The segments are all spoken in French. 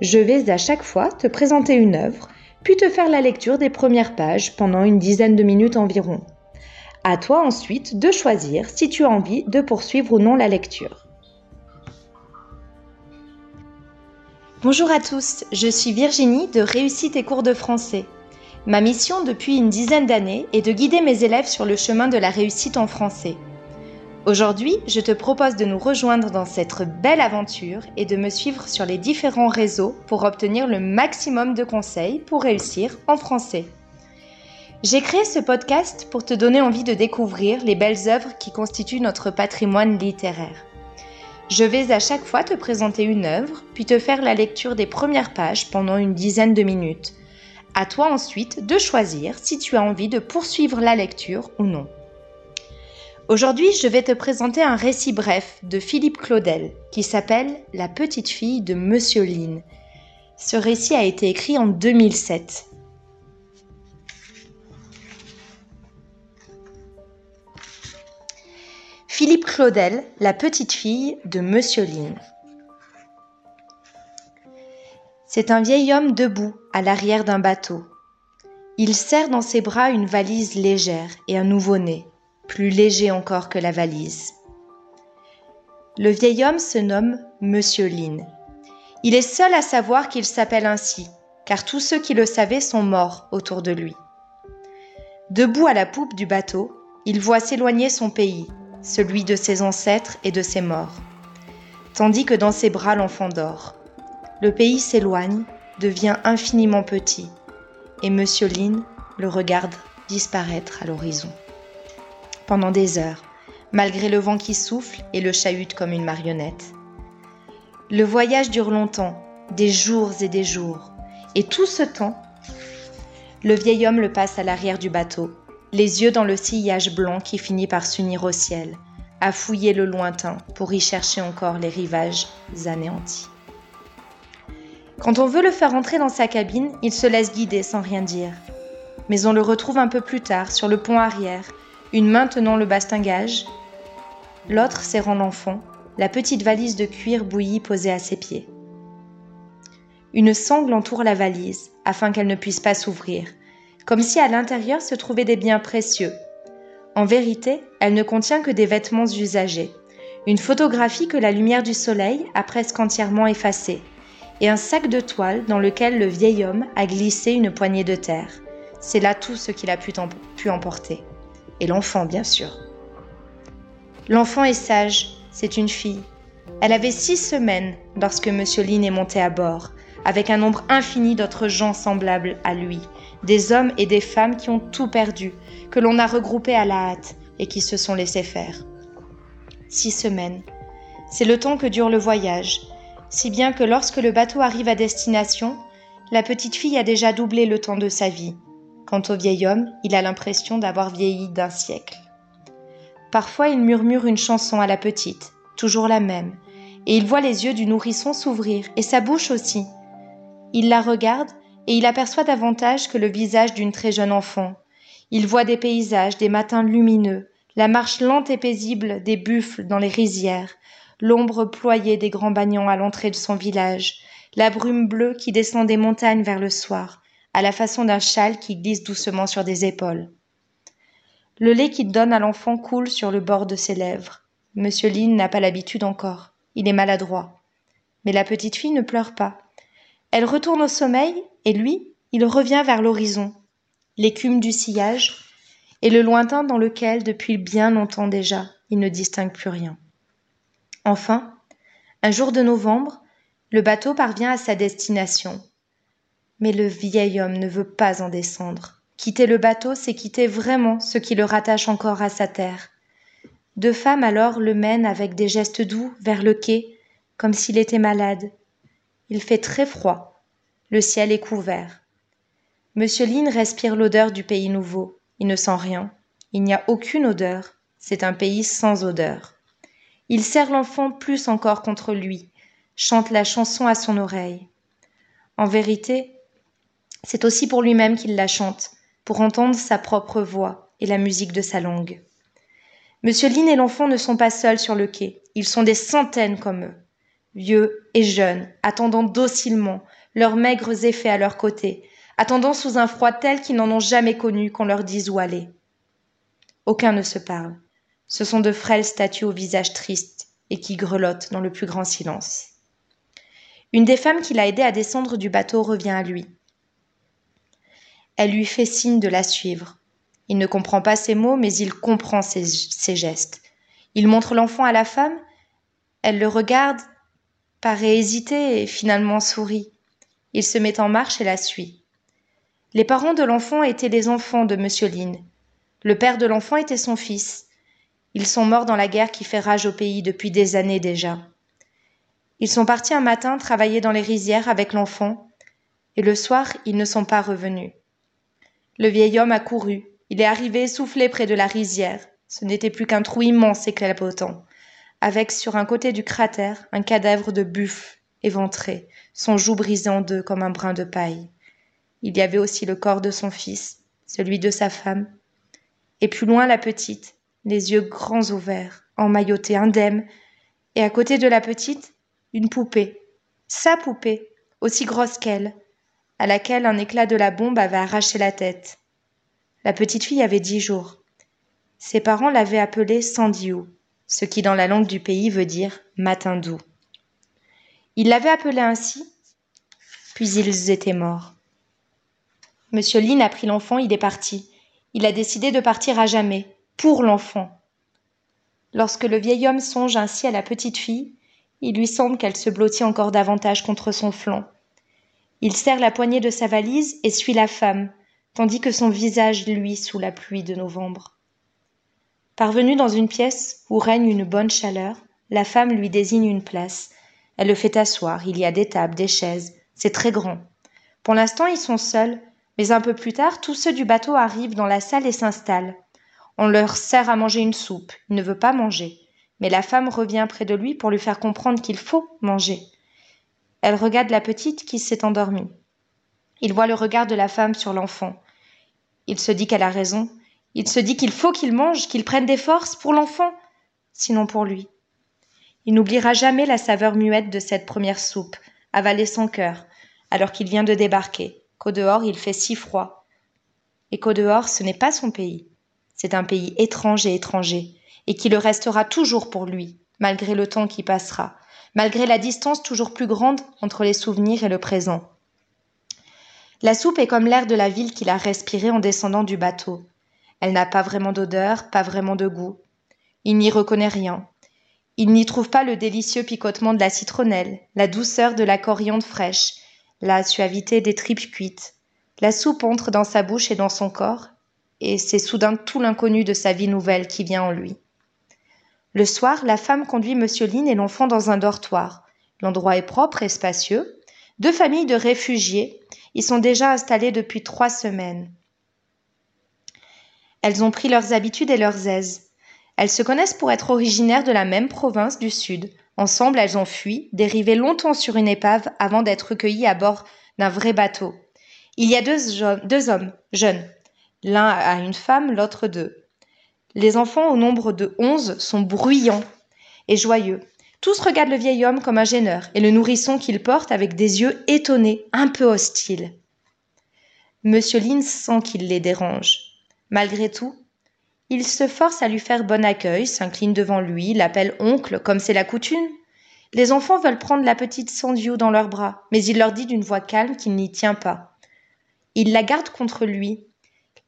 Je vais à chaque fois te présenter une œuvre, puis te faire la lecture des premières pages pendant une dizaine de minutes environ. À toi ensuite de choisir si tu as envie de poursuivre ou non la lecture. Bonjour à tous, je suis Virginie de Réussite et cours de français. Ma mission depuis une dizaine d'années est de guider mes élèves sur le chemin de la réussite en français. Aujourd'hui, je te propose de nous rejoindre dans cette belle aventure et de me suivre sur les différents réseaux pour obtenir le maximum de conseils pour réussir en français. J'ai créé ce podcast pour te donner envie de découvrir les belles œuvres qui constituent notre patrimoine littéraire. Je vais à chaque fois te présenter une œuvre, puis te faire la lecture des premières pages pendant une dizaine de minutes. À toi ensuite de choisir si tu as envie de poursuivre la lecture ou non. Aujourd'hui, je vais te présenter un récit bref de Philippe Claudel qui s'appelle La petite fille de Monsieur Lynn. Ce récit a été écrit en 2007. Philippe Claudel, La petite fille de Monsieur Lynn. C'est un vieil homme debout à l'arrière d'un bateau. Il serre dans ses bras une valise légère et un nouveau-né plus léger encore que la valise. Le vieil homme se nomme Monsieur Lynn. Il est seul à savoir qu'il s'appelle ainsi, car tous ceux qui le savaient sont morts autour de lui. Debout à la poupe du bateau, il voit s'éloigner son pays, celui de ses ancêtres et de ses morts, tandis que dans ses bras l'enfant dort. Le pays s'éloigne, devient infiniment petit, et Monsieur Lynn le regarde disparaître à l'horizon pendant des heures, malgré le vent qui souffle et le chahute comme une marionnette. Le voyage dure longtemps, des jours et des jours, et tout ce temps, le vieil homme le passe à l'arrière du bateau, les yeux dans le sillage blanc qui finit par s'unir au ciel, à fouiller le lointain pour y chercher encore les rivages anéantis. Quand on veut le faire entrer dans sa cabine, il se laisse guider sans rien dire. Mais on le retrouve un peu plus tard sur le pont arrière, une main tenant le bastingage, l'autre serrant l'enfant, la petite valise de cuir bouillie posée à ses pieds. Une sangle entoure la valise afin qu'elle ne puisse pas s'ouvrir, comme si à l'intérieur se trouvaient des biens précieux. En vérité, elle ne contient que des vêtements usagés, une photographie que la lumière du soleil a presque entièrement effacée, et un sac de toile dans lequel le vieil homme a glissé une poignée de terre. C'est là tout ce qu'il a pu emporter et l'enfant bien sûr. L'enfant est sage, c'est une fille. Elle avait six semaines lorsque M. Lynn est monté à bord, avec un nombre infini d'autres gens semblables à lui, des hommes et des femmes qui ont tout perdu, que l'on a regroupés à la hâte et qui se sont laissés faire. Six semaines. C'est le temps que dure le voyage, si bien que lorsque le bateau arrive à destination, la petite fille a déjà doublé le temps de sa vie, Quant au vieil homme, il a l'impression d'avoir vieilli d'un siècle. Parfois il murmure une chanson à la petite, toujours la même, et il voit les yeux du nourrisson s'ouvrir, et sa bouche aussi. Il la regarde, et il aperçoit davantage que le visage d'une très jeune enfant. Il voit des paysages, des matins lumineux, la marche lente et paisible des buffles dans les rizières, l'ombre ployée des grands bagnons à l'entrée de son village, la brume bleue qui descend des montagnes vers le soir, à la façon d'un châle qui glisse doucement sur des épaules. Le lait qu'il donne à l'enfant coule sur le bord de ses lèvres. Monsieur Lynn n'a pas l'habitude encore. Il est maladroit. Mais la petite fille ne pleure pas. Elle retourne au sommeil, et lui, il revient vers l'horizon, l'écume du sillage, et le lointain dans lequel, depuis bien longtemps déjà, il ne distingue plus rien. Enfin, un jour de novembre, le bateau parvient à sa destination, mais le vieil homme ne veut pas en descendre. Quitter le bateau, c'est quitter vraiment ce qui le rattache encore à sa terre. Deux femmes alors le mènent avec des gestes doux vers le quai, comme s'il était malade. Il fait très froid. Le ciel est couvert. Monsieur Lynn respire l'odeur du pays nouveau. Il ne sent rien. Il n'y a aucune odeur. C'est un pays sans odeur. Il serre l'enfant plus encore contre lui, chante la chanson à son oreille. En vérité, c'est aussi pour lui-même qu'il la chante, pour entendre sa propre voix et la musique de sa langue. Monsieur Lynn et l'enfant ne sont pas seuls sur le quai, ils sont des centaines comme eux, vieux et jeunes, attendant docilement, leurs maigres effets à leur côté, attendant sous un froid tel qu'ils n'en ont jamais connu qu'on leur dise où aller. Aucun ne se parle. Ce sont de frêles statues au visage triste et qui grelottent dans le plus grand silence. Une des femmes qui l'a aidé à descendre du bateau revient à lui. Elle lui fait signe de la suivre. Il ne comprend pas ses mots, mais il comprend ses, gestes. Il montre l'enfant à la femme. Elle le regarde, paraît hésiter et finalement sourit. Il se met en marche et la suit. Les parents de l'enfant étaient les enfants de M. Lynn. Le père de l'enfant était son fils. Ils sont morts dans la guerre qui fait rage au pays depuis des années déjà. Ils sont partis un matin travailler dans les rizières avec l'enfant, et le soir ils ne sont pas revenus. Le vieil homme a couru, il est arrivé essoufflé près de la rizière. Ce n'était plus qu'un trou immense et clapotant, avec sur un côté du cratère un cadavre de buffle éventré, son joue brisé en deux comme un brin de paille. Il y avait aussi le corps de son fils, celui de sa femme, et plus loin la petite, les yeux grands ouverts, emmaillotée, indemne, et à côté de la petite, une poupée, sa poupée, aussi grosse qu'elle, à laquelle un éclat de la bombe avait arraché la tête. La petite fille avait dix jours. Ses parents l'avaient appelée Sandiou, ce qui dans la langue du pays veut dire matin doux. Ils l'avaient appelée ainsi, puis ils étaient morts. Monsieur Lynn a pris l'enfant, il est parti. Il a décidé de partir à jamais, pour l'enfant. Lorsque le vieil homme songe ainsi à la petite fille, il lui semble qu'elle se blottit encore davantage contre son flanc. Il serre la poignée de sa valise et suit la femme, tandis que son visage luit sous la pluie de novembre. Parvenue dans une pièce où règne une bonne chaleur, la femme lui désigne une place. Elle le fait asseoir, il y a des tables, des chaises, c'est très grand. Pour l'instant, ils sont seuls, mais un peu plus tard, tous ceux du bateau arrivent dans la salle et s'installent. On leur sert à manger une soupe. Il ne veut pas manger. Mais la femme revient près de lui pour lui faire comprendre qu'il faut manger. Elle regarde la petite qui s'est endormie. Il voit le regard de la femme sur l'enfant. Il se dit qu'elle a raison. Il se dit qu'il faut qu'il mange, qu'il prenne des forces pour l'enfant, sinon pour lui. Il n'oubliera jamais la saveur muette de cette première soupe, avalée sans cœur, alors qu'il vient de débarquer qu'au dehors il fait si froid, et qu'au dehors ce n'est pas son pays, c'est un pays étrange et étranger, et qui le restera toujours pour lui, malgré le temps qui passera, malgré la distance toujours plus grande entre les souvenirs et le présent. La soupe est comme l'air de la ville qu'il a respiré en descendant du bateau. Elle n'a pas vraiment d'odeur, pas vraiment de goût. Il n'y reconnaît rien. Il n'y trouve pas le délicieux picotement de la citronnelle, la douceur de la coriandre fraîche, la suavité des tripes cuites. La soupe entre dans sa bouche et dans son corps, et c'est soudain tout l'inconnu de sa vie nouvelle qui vient en lui. Le soir, la femme conduit M. Lynn et l'enfant dans un dortoir. L'endroit est propre et spacieux. Deux familles de réfugiés y sont déjà installées depuis trois semaines. Elles ont pris leurs habitudes et leurs aises. Elles se connaissent pour être originaires de la même province du Sud, Ensemble, elles ont fui, dérivé longtemps sur une épave avant d'être recueillies à bord d'un vrai bateau. Il y a deux, deux hommes, jeunes. L'un a une femme, l'autre deux. Les enfants, au nombre de onze, sont bruyants et joyeux. Tous regardent le vieil homme comme un gêneur et le nourrisson qu'il porte avec des yeux étonnés, un peu hostiles. Monsieur Lynn sent qu'il les dérange. Malgré tout, il se force à lui faire bon accueil, s'incline devant lui, l'appelle oncle, comme c'est la coutume. Les enfants veulent prendre la petite Sandio dans leurs bras, mais il leur dit d'une voix calme qu'il n'y tient pas. Il la garde contre lui.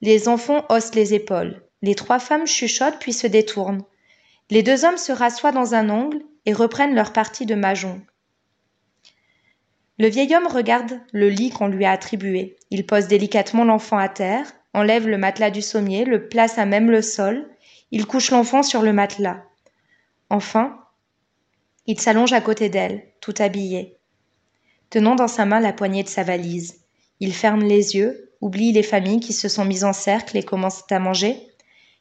Les enfants haussent les épaules. Les trois femmes chuchotent puis se détournent. Les deux hommes se rassoient dans un angle et reprennent leur partie de mahjong. Le vieil homme regarde le lit qu'on lui a attribué. Il pose délicatement l'enfant à terre, enlève le matelas du sommier, le place à même le sol, il couche l'enfant sur le matelas. Enfin, il s'allonge à côté d'elle, tout habillé. tenant dans sa main la poignée de sa valise. Il ferme les yeux, oublie les familles qui se sont mises en cercle et commencent à manger.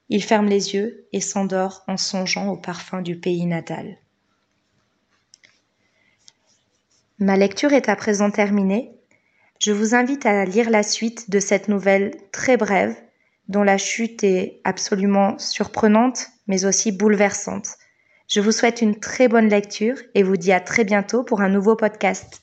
Il ferme les yeux et s'endort en songeant au parfum du pays natal. Ma lecture est à présent terminée. Je vous invite à lire la suite de cette nouvelle très brève, dont la chute est absolument surprenante, mais aussi bouleversante. Je vous souhaite une très bonne lecture et vous dis à très bientôt pour un nouveau podcast.